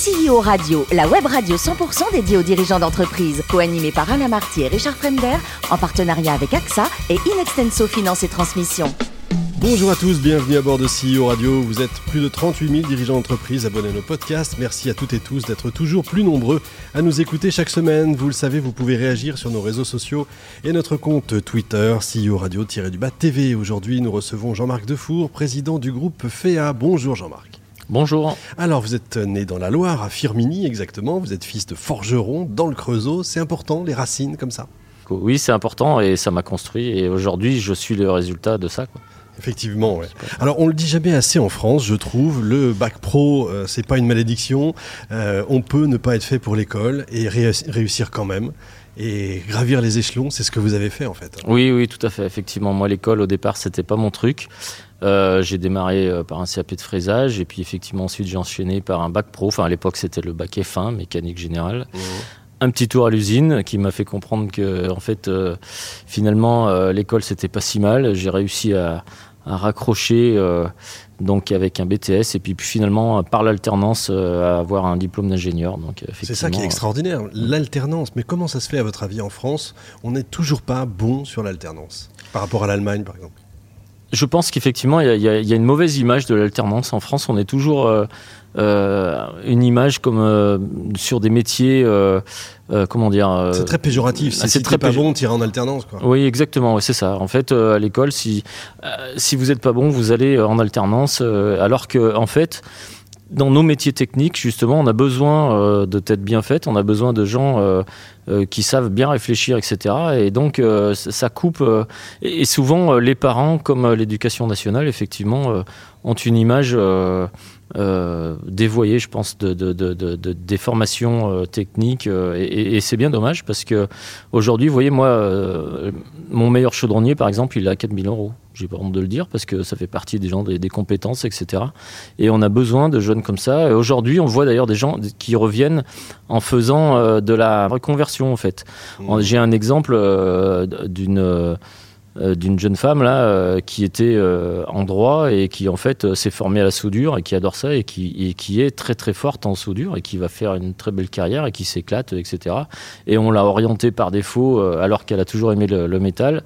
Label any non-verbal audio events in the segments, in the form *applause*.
CEO Radio, la web radio 100% dédiée aux dirigeants d'entreprise, co-animée par Alain Marty et Richard Fremder, en partenariat avec AXA et Inextenso Finance et Transmission. Bonjour à tous, bienvenue à bord de CEO Radio. Vous êtes plus de 38 000 dirigeants d'entreprise abonnés à nos podcasts. Merci à toutes et tous d'être toujours plus nombreux à nous écouter chaque semaine. Vous le savez, vous pouvez réagir sur nos réseaux sociaux et notre compte Twitter, CEO Radio-du-Bas TV. Aujourd'hui, nous recevons Jean-Marc Defour, président du groupe FEA. Bonjour Jean-Marc. Bonjour. Alors, vous êtes né dans la Loire, à Firminy exactement. Vous êtes fils de forgeron dans le Creusot. C'est important, les racines comme ça Oui, c'est important et ça m'a construit. Et aujourd'hui, je suis le résultat de ça. Effectivement, ouais. Alors on le dit jamais assez en France, je trouve. Le bac pro, euh, c'est pas une malédiction. Euh, on peut ne pas être fait pour l'école et réussir quand même. Et gravir les échelons, c'est ce que vous avez fait en fait. Oui, oui, tout à fait. Effectivement, moi l'école au départ, c'était pas mon truc. Euh, j'ai démarré euh, par un CAP de fraisage et puis effectivement ensuite j'ai enchaîné par un bac pro. Enfin à l'époque c'était le bac F1, mécanique générale. Mmh. Un petit tour à l'usine qui m'a fait comprendre que en fait euh, finalement l'école c'était pas si mal. J'ai réussi à, raccrocher donc avec un BTS et puis, finalement par l'alternance à avoir un diplôme d'ingénieur. Donc c'est ça qui est extraordinaire, l'alternance. Mais comment ça se fait à votre avis en France? On n'est toujours pas bon sur l'alternance par rapport à l'Allemagne par exemple? Je pense qu'effectivement, il y, a une mauvaise image de l'alternance. En France, on est toujours euh, euh, une image comme euh, sur des métiers, comment dire C'est très péjoratif. C'est si très pas bon, tirer en alternance. Quoi. Oui, exactement. c'est ça. En fait, à l'école, si si vous n'êtes pas bon, vous allez en alternance, alors que en fait dans nos métiers techniques, justement, on a besoin euh, de têtes bien faites, on a besoin de gens euh, euh, qui savent bien réfléchir, etc. Et donc, ça coupe. et souvent, les parents, comme l'éducation nationale, effectivement, ont une image euh, dévoyé, je pense, de, des formations techniques. Et, c'est bien dommage parce que aujourd'hui, vous voyez, moi, mon meilleur chaudronnier, par exemple, il a 4000 euros. J'ai pas honte de le dire parce que ça fait partie des gens, des, compétences, etc. Et on a besoin de jeunes comme ça. Et aujourd'hui, on voit d'ailleurs des gens qui reviennent en faisant de la reconversion, en fait. Mmh. J'ai un exemple d'une euh, d'une jeune femme là euh, qui était euh, en droit et qui en fait s'est formée à la soudure et qui adore ça et qui, qui est très très forte en soudure et qui va faire une très belle carrière et qui s'éclate etc et on l'a orientée par défaut alors qu'elle a toujours aimé le, métal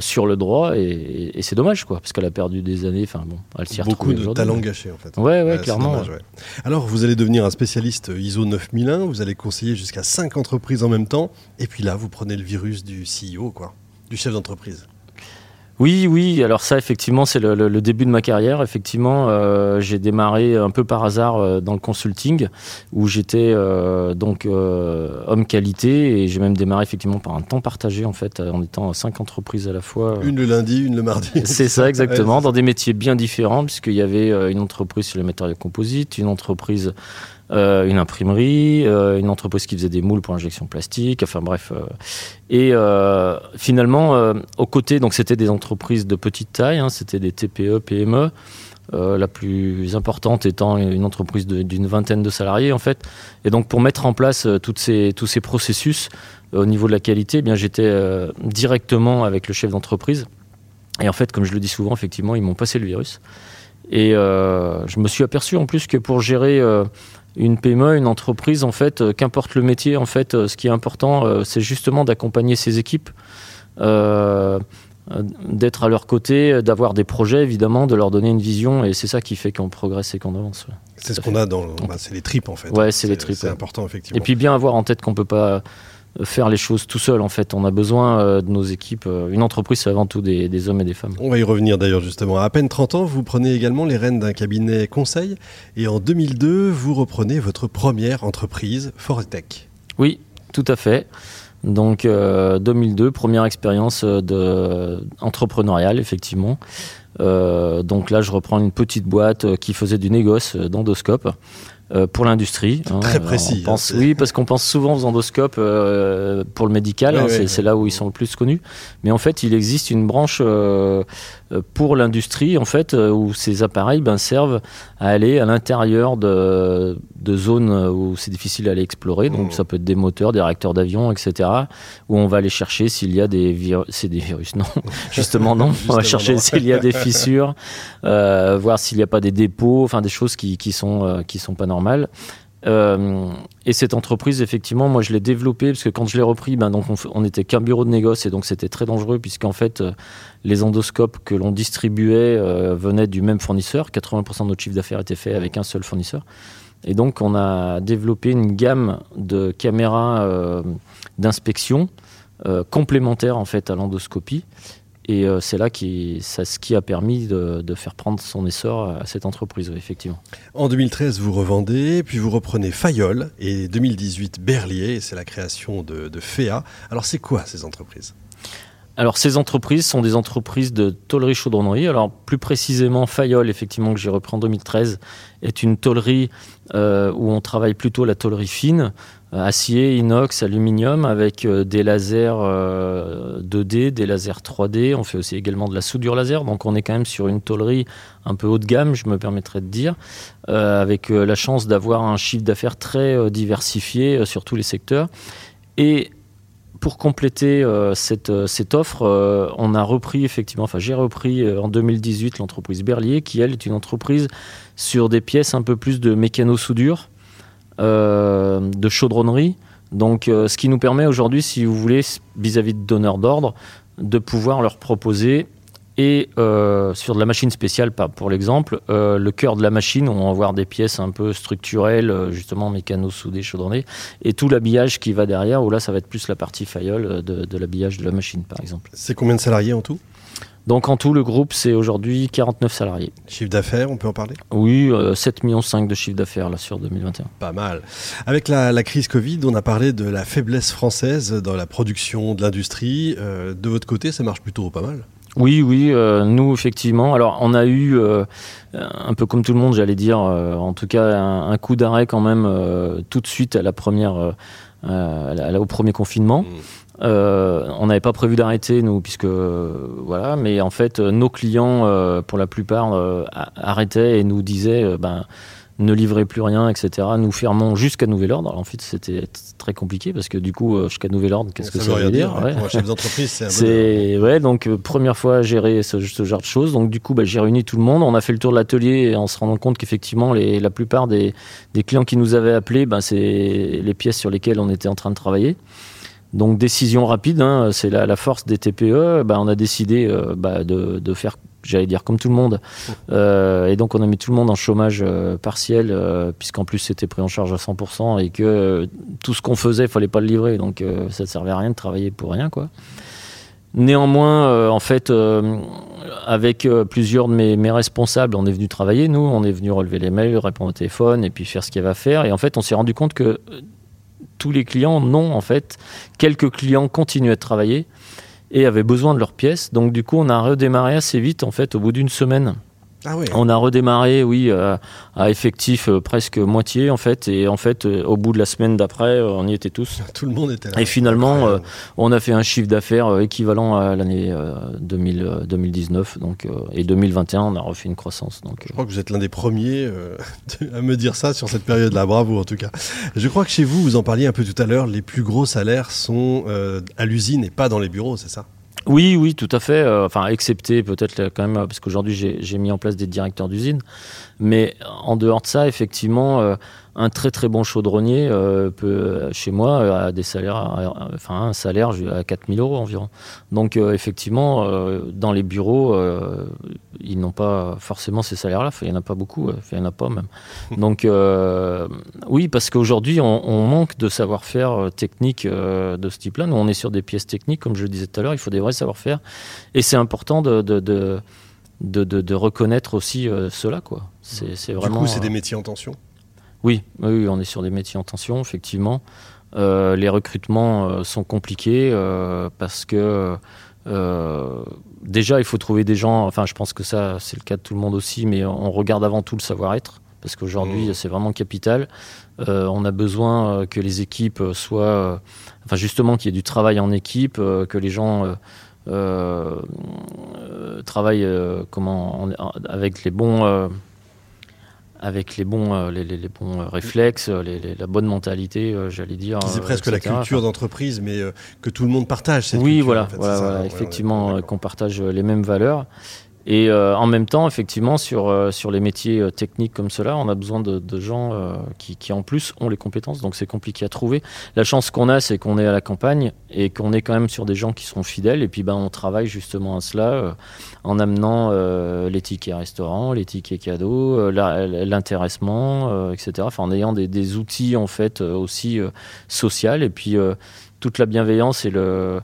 sur le droit et, c'est dommage quoi parce qu'elle a perdu des années enfin bon elle s'y beaucoup de talent gâché en fait. Ouais ouais, clairement alors vous allez devenir un spécialiste ISO 9001 vous allez conseiller jusqu'à 5 entreprises en même temps et puis là vous prenez le virus du CEO quoi du chef d'entreprise oui, oui. Alors ça, effectivement, c'est le, début de ma carrière. Effectivement, euh, j'ai démarré un peu par hasard euh, dans le consulting, où j'étais euh, donc homme qualité, et j'ai même démarré effectivement par un temps partagé en fait, en étant cinq entreprises à la fois. Une le lundi, une le mardi. *laughs* C'est ça, exactement, dans des métiers bien différents, puisqu'il y avait une entreprise sur les matériaux composites, une entreprise euh, une imprimerie, euh, une entreprise qui faisait des moules pour injection plastique, enfin bref. Euh. et finalement, aux côtés, donc c'était des entreprises de petite taille, hein, c'était des TPE, PME. la plus importante étant une entreprise d'une vingtaine de salariés en fait. Et donc pour mettre en place toutes ces, tous ces processus au niveau de la qualité, eh bien j'étais directement avec le chef d'entreprise. Et en fait, comme je le dis souvent, effectivement, ils m'ont passé le virus. Et je me suis aperçu en plus que pour gérer une PME, une entreprise, en fait, euh, qu'importe le métier, en fait, euh, ce qui est important, euh, c'est justement d'accompagner ses équipes, d'être à leur côté, d'avoir des projets, évidemment, de leur donner une vision, et c'est ça qui fait qu'on progresse et qu'on avance. C'est ce qu'on a dans, bah, c'est les tripes en fait. Ouais, c'est les tripes. C'est important effectivement. Et puis bien avoir en tête qu'on peut pas faire les choses tout seul en fait. On a besoin euh, de nos équipes. Euh, une entreprise, c'est avant tout des, hommes et des femmes. On va y revenir d'ailleurs justement. À peine 30 ans, vous prenez également les rênes d'un cabinet conseil et en 2002, vous reprenez votre première entreprise, Fortech. Oui, tout à fait. Donc 2002, euh, première expérience de, entrepreneuriale effectivement. donc là, je reprends une petite boîte qui faisait du négoce d'endoscope. Euh, pour l'industrie. Hein. Très précis. Hein, pense, oui, parce qu'on pense souvent aux endoscopes euh, pour le médical, hein, c'est là où ils sont le plus connus. Mais en fait, il existe une branche euh, pour l'industrie, en fait, où ces appareils ben, servent à aller à l'intérieur de, de, zones où c'est difficile à aller explorer. Donc, mmh. ça peut être des moteurs, des réacteurs d'avion, etc. Où on va aller chercher s'il y a des virus. C'est des virus, non. *laughs* Justement, non. on va chercher s'il y a des fissures, voir s'il n'y a pas des dépôts, enfin des choses qui, qui sont, qui sont pas normales normal. Euh, et cette entreprise, effectivement, moi je l'ai développée parce que quand je l'ai repris, ben, donc on, n'était qu'un bureau de négoce et donc c'était très dangereux puisqu'en fait euh, les endoscopes que l'on distribuait euh, venaient du même fournisseur. 80% de notre chiffre d'affaires était fait avec un seul fournisseur. Et donc on a développé une gamme de caméras d'inspection complémentaires en fait à l'endoscopie et euh, c'est là qui, ça, ce qui a permis de, faire prendre son essor à cette entreprise, effectivement. En 2013, vous revendez, puis vous reprenez Fayol, et 2018, Berlier, c'est la création de, de FEA. Alors c'est quoi ces entreprises? Alors ces entreprises sont des entreprises de tôlerie chaudronnerie. Alors plus précisément, Fayol, effectivement que j'ai repris en 2013, est une tôlerie euh, où on travaille plutôt la tôlerie fine, acier, inox, aluminium, avec euh, des lasers 2D, des lasers 3D. On fait aussi également de la soudure laser. Donc on est quand même sur une tôlerie un peu haut de gamme, je me permettrais de dire, avec la chance d'avoir un chiffre d'affaires très diversifié sur tous les secteurs. Et pour compléter euh, cette, euh, offre, euh, on a repris effectivement, enfin j'ai repris en 2018 l'entreprise Berlier, qui elle est une entreprise sur des pièces un peu plus de mécano-soudure, de chaudronnerie. Donc ce qui nous permet aujourd'hui, si vous voulez, vis-à-vis de donneurs d'ordre, de pouvoir leur proposer et euh, sur de la machine spéciale, pour l'exemple, euh, le cœur de la machine, on va voir des pièces un peu structurelles, euh, justement mécano soudées, chaudronnées, et tout l'habillage qui va derrière, où là ça va être plus la partie faïole de, l'habillage de la machine, par exemple. C'est combien de salariés en tout? Donc en tout, le groupe, c'est aujourd'hui 49 salariés. Chiffre d'affaires, on peut en parler? Oui, 7,5 millions de chiffre d'affaires là sur 2021. Pas mal. Avec la, crise Covid, on a parlé de la faiblesse française dans la production de l'industrie. de votre côté, ça marche plutôt pas mal? Oui, oui, euh, nous effectivement. Alors on a eu euh, un peu comme tout le monde, j'allais dire, euh, en tout cas un, coup d'arrêt quand même tout de suite à la première, au premier confinement. Mmh. on n'avait pas prévu d'arrêter nous, puisque voilà, mais en fait nos clients, pour la plupart, arrêtaient et nous disaient, ben ne livrez plus rien, etc. Nous fermons jusqu'à nouvel ordre. Alors, en fait, c'était très compliqué parce que du coup, euh, jusqu'à nouvel ordre, qu'est-ce que ça veut dire, Pour un chef d'entreprise, c'est ouais, donc euh, première fois à gérer ce, genre de choses. Donc du coup, bah, j'ai réuni tout le monde. On a fait le tour de l'atelier en se rendant compte qu'effectivement, la plupart des, clients qui nous avaient appelés, bah, c'est les pièces sur lesquelles on était en train de travailler. Donc décision rapide, hein, c'est la, force des TPE. Bah, on a décidé euh, de, de faire j'allais dire comme tout le monde. Euh, et donc on a mis tout le monde en chômage euh, partiel, euh, puisqu'en plus c'était pris en charge à 100% et que tout ce qu'on faisait, il fallait pas le livrer. Donc ça ne servait à rien de travailler pour rien. quoi. Néanmoins, en fait, avec plusieurs de mes, mes, responsables, on est venu travailler, nous, on est venu relever les mails, répondre au téléphone et puis faire ce qu'il y avait à faire. Et en fait, on s'est rendu compte que tous les clients, non, en fait, quelques clients continuaient de travailler et avaient besoin de leurs pièces. Donc du coup, on a redémarré assez vite, en fait, au bout d'une semaine. Ah on a redémarré, oui, euh, à effectif euh, presque moitié en fait, et en fait, euh, au bout de la semaine d'après, on y était tous. *laughs* Tout le monde était là. Et finalement, on a fait un chiffre d'affaires équivalent à l'année 2019, donc et 2021, on a refait une croissance. Donc, je crois que vous êtes l'un des premiers *laughs* à me dire ça sur cette période-là. Bravo en tout cas. Je crois que chez vous, vous en parliez un peu tout à l'heure, les plus gros salaires sont à l'usine et pas dans les bureaux, c'est ça? Oui, oui, tout à fait. Euh, enfin, excepté peut-être quand même, parce qu'aujourd'hui j'ai mis en place des directeurs d'usine. Mais en dehors de ça, effectivement, euh, un très très bon chaudronnier euh, peut, chez moi, a des salaires, enfin un salaire à 4000 euros environ. Donc effectivement, dans les bureaux, ils n'ont pas forcément ces salaires-là. Il n'y en a pas beaucoup, il n'y en a pas même. *laughs* Donc oui, parce qu'aujourd'hui, on, manque de savoir-faire technique de ce type-là. Nous, on est sur des pièces techniques, comme je le disais tout à l'heure, il faut des vrais savoir-faire. Et c'est important de, de, de de, de, reconnaître aussi euh, cela. Quoi. C'est, vraiment, du coup, c'est des métiers en tension? Oui, oui, on est sur des métiers en tension, effectivement. Euh, les recrutements euh, sont compliqués parce que déjà, il faut trouver des gens, enfin je pense que ça, c'est le cas de tout le monde aussi, mais on regarde avant tout le savoir-être parce qu'aujourd'hui, mmh. c'est vraiment capital. on a besoin que les équipes soient, enfin justement, qu'il y ait du travail en équipe, que les gens euh, euh, travaille euh, comment avec les bons avec les bons, les, les, bons réflexes, la bonne mentalité, j'allais dire. C'est presque la culture d'entreprise, mais que tout le monde partage. oui, voilà, voilà, effectivement, qu'on partage les mêmes valeurs. Et euh, en même temps, effectivement, sur, euh, sur les métiers euh, techniques comme cela, on a besoin de, gens qui, qui, en plus, ont les compétences. Donc, c'est compliqué à trouver. La chance qu'on a, c'est qu'on est à la campagne et qu'on est quand même sur des gens qui sont fidèles. Et puis, ben, on travaille justement à cela en amenant les tickets restaurants, les tickets cadeaux, l'intéressement, etc. Enfin, en ayant des, des, outils, en fait, aussi social. Et puis, toute la bienveillance et le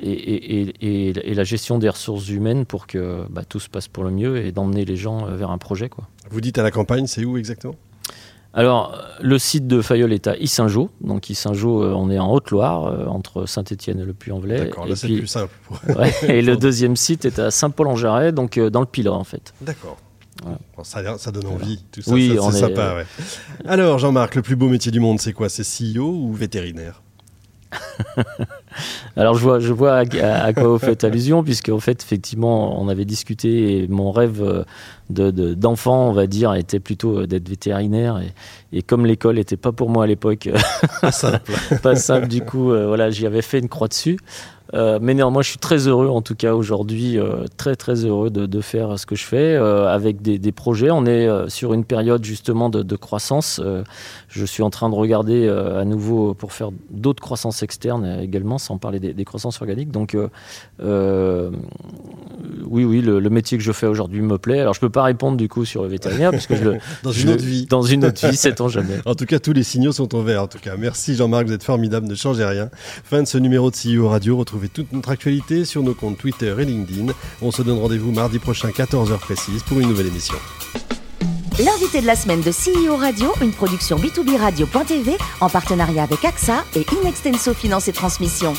et, la gestion des ressources humaines pour que bah, tout se passe pour le mieux et d'emmener les gens euh, vers un projet. Quoi. Vous dites à la campagne, c'est où exactement? Alors, le site de Fayol est à Issingeau. Donc, Issingeau, euh, on est en Haute-Loire, euh, entre Saint-Étienne et le Puy-en-Velay. D'accord, là, c'est plus simple. *laughs* *laughs* et le deuxième site est à Saint-Paul-en-Jarret, donc dans le Pilat, en fait. D'accord. ça, ça, donne envie, tout ça. Oui, c'est sympa. Ouais. *laughs* Alors, Jean-Marc, le plus beau métier du monde, c'est quoi? C'est CEO ou vétérinaire? *laughs* Alors je vois, je vois à, quoi vous faites allusion, puisque en fait effectivement on avait discuté et mon rêve euh, d'enfant, on va dire, était plutôt euh, d'être vétérinaire et, comme l'école n'était pas pour moi à l'époque, *laughs* pas simple, pas simple du coup, euh, voilà, j'y avais fait une croix dessus. Euh, mais néanmoins, je suis très heureux, en tout cas aujourd'hui, euh, très très heureux de, de, faire ce que je fais euh, avec des, des, projets. On est sur une période justement de, de croissance. je suis en train de regarder à nouveau pour faire d'autres croissances externes également, sans parler des, des croissances organiques. Donc oui, oui, le, le, métier que je fais aujourd'hui me plaît. Alors je peux pas répondre du coup sur le vétérinaire parce que je le *laughs* dans une autre vie, dans une autre vie, sait-on jamais. *laughs* En tout cas, tous les signaux sont au vert. En tout cas, merci Jean-Marc, vous êtes formidable, ne changez rien. Fin de ce numéro de CEO Radio. Toute notre actualité sur nos comptes Twitter et LinkedIn. On se donne rendez-vous mardi prochain 14h précise pour une nouvelle émission. L'invité de la semaine de CEO Radio, une production B2B Radio.tv en partenariat avec AXA et Inextenso Finance et Transmission.